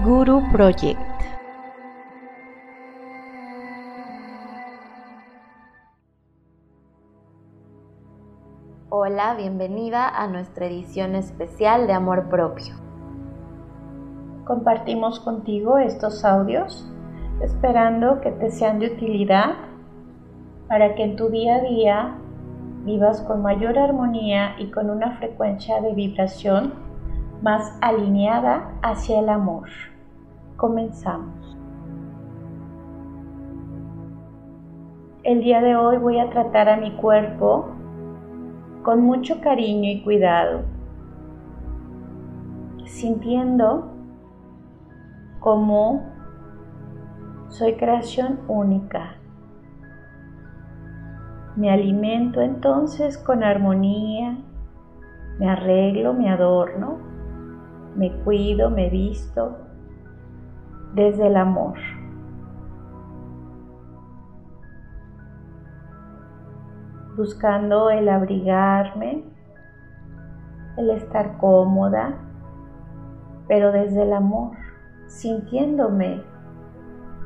Guru Project. Hola, bienvenida a nuestra edición especial de Amor Propio. Compartimos contigo estos audios esperando que te sean de utilidad para que en tu día a día vivas con mayor armonía y con una frecuencia de vibración más alineada hacia el amor. Comenzamos. El día de hoy voy a tratar a mi cuerpo con mucho cariño y cuidado, sintiendo como soy creación única me alimento entonces con armonía, me arreglo, me adorno, me cuido, me visto desde el amor. Buscando el abrigarme, el estar cómoda, pero desde el amor, sintiéndome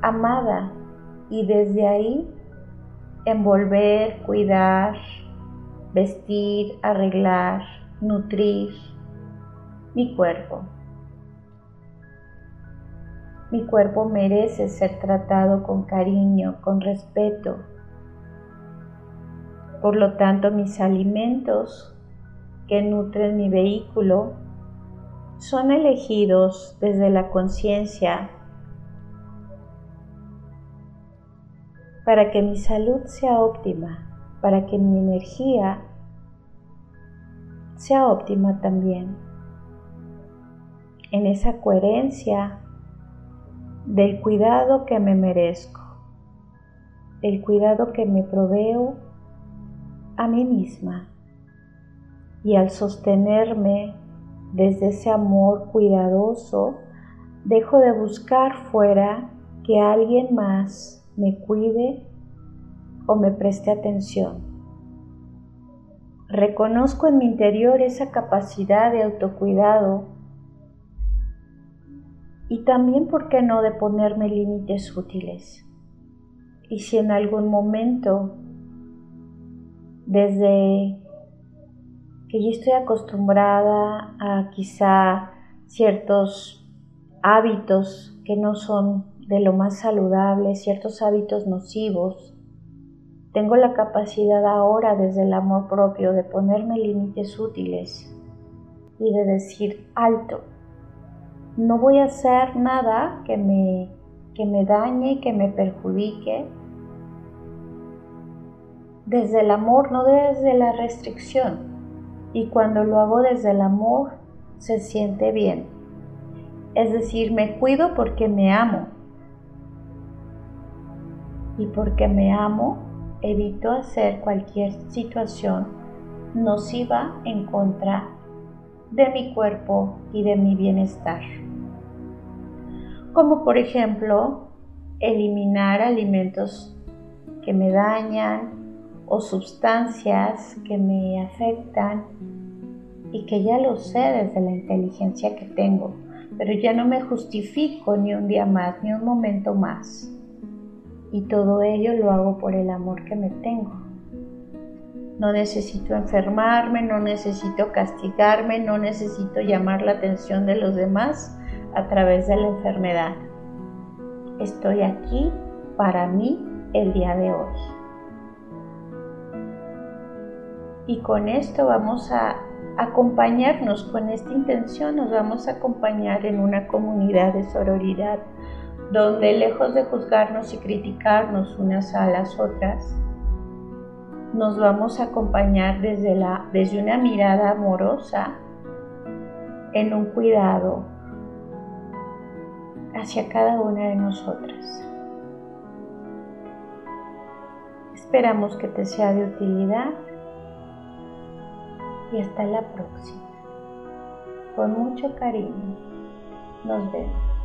amada y desde ahí envolver, cuidar, vestir, arreglar, nutrir mi cuerpo. Mi cuerpo merece ser tratado con cariño, con respeto. Por lo tanto, mis alimentos que nutren mi vehículo son elegidos desde la conciencia para que mi salud sea óptima, para que mi energía sea óptima también. En esa coherencia del cuidado que me merezco, el cuidado que me proveo a mí misma. Y al sostenerme desde ese amor cuidadoso, dejo de buscar fuera que alguien más me cuide o me preste atención. Reconozco en mi interior esa capacidad de autocuidado y también, ¿por qué no?, de ponerme límites útiles. Y si en algún momento, desde que yo estoy acostumbrada a quizá ciertos hábitos que no son de lo más saludable, ciertos hábitos nocivos. Tengo la capacidad ahora desde el amor propio de ponerme límites útiles y de decir alto. No voy a hacer nada que me, que me dañe, que me perjudique. Desde el amor, no desde la restricción. Y cuando lo hago desde el amor, se siente bien. Es decir, me cuido porque me amo, y porque me amo, evito hacer cualquier situación nociva en contra de mi cuerpo y de mi bienestar. Como por ejemplo, eliminar alimentos que me dañan o sustancias que me afectan y que ya lo sé desde la inteligencia que tengo, pero ya no me justifico ni un día más, ni un momento más y todo ello lo hago por el amor que me tengo. No necesito enfermarme, no necesito castigarme, no necesito llamar la atención de los demás a través de la enfermedad. Estoy aquí para mí el día de hoy. Y con esto vamos a acompañarnos, con esta intención nos vamos a acompañar en una comunidad de sororidad donde lejos de juzgarnos y criticarnos unas a las otras, nos vamos a acompañar desde, la, desde una mirada amorosa en un cuidado hacia cada una de nosotras. Esperamos que te sea de utilidad y hasta la próxima. Con mucho cariño. Nos vemos.